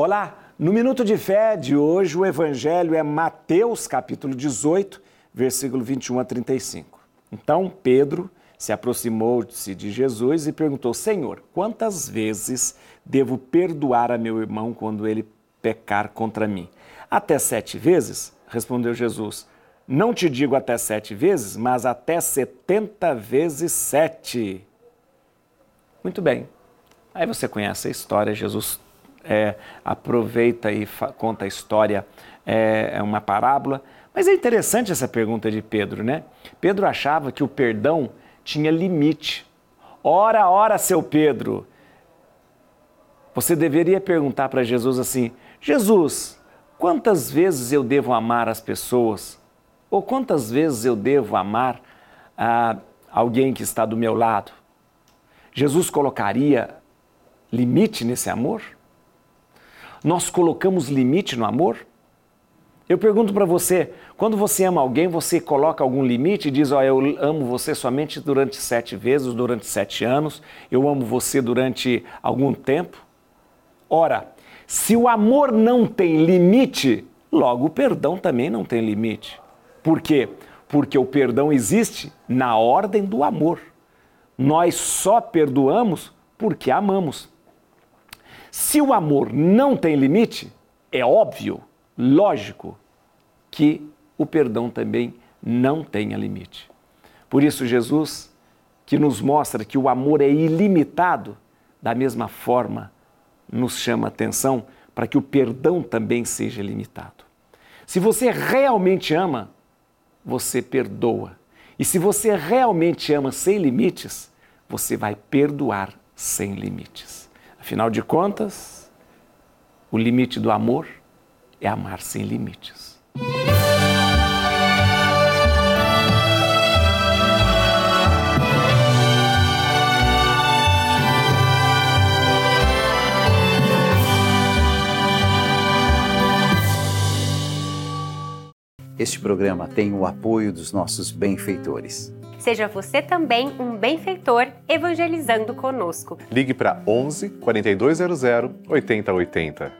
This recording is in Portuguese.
Olá, no Minuto de Fé de hoje o Evangelho é Mateus capítulo 18, versículo 21 a 35. Então Pedro se aproximou-se de Jesus e perguntou: Senhor, quantas vezes devo perdoar a meu irmão quando ele pecar contra mim? Até sete vezes? Respondeu Jesus. Não te digo até sete vezes, mas até setenta vezes sete. Muito bem. Aí você conhece a história, Jesus é, aproveita e conta a história, é, é uma parábola. Mas é interessante essa pergunta de Pedro, né? Pedro achava que o perdão tinha limite. Ora, ora, seu Pedro, você deveria perguntar para Jesus assim: Jesus, quantas vezes eu devo amar as pessoas? Ou quantas vezes eu devo amar ah, alguém que está do meu lado? Jesus colocaria limite nesse amor? Nós colocamos limite no amor? Eu pergunto para você, quando você ama alguém, você coloca algum limite e diz, ó, oh, eu amo você somente durante sete vezes, durante sete anos, eu amo você durante algum tempo? Ora, se o amor não tem limite, logo o perdão também não tem limite. Por quê? Porque o perdão existe na ordem do amor. Nós só perdoamos porque amamos. Se o amor não tem limite, é óbvio, lógico, que o perdão também não tenha limite. Por isso, Jesus, que nos mostra que o amor é ilimitado, da mesma forma, nos chama atenção para que o perdão também seja limitado. Se você realmente ama, você perdoa. E se você realmente ama sem limites, você vai perdoar sem limites. Afinal de contas, o limite do amor é amar sem limites. Este programa tem o apoio dos nossos benfeitores. Seja você também um benfeitor evangelizando conosco. Ligue para 11 4200 8080.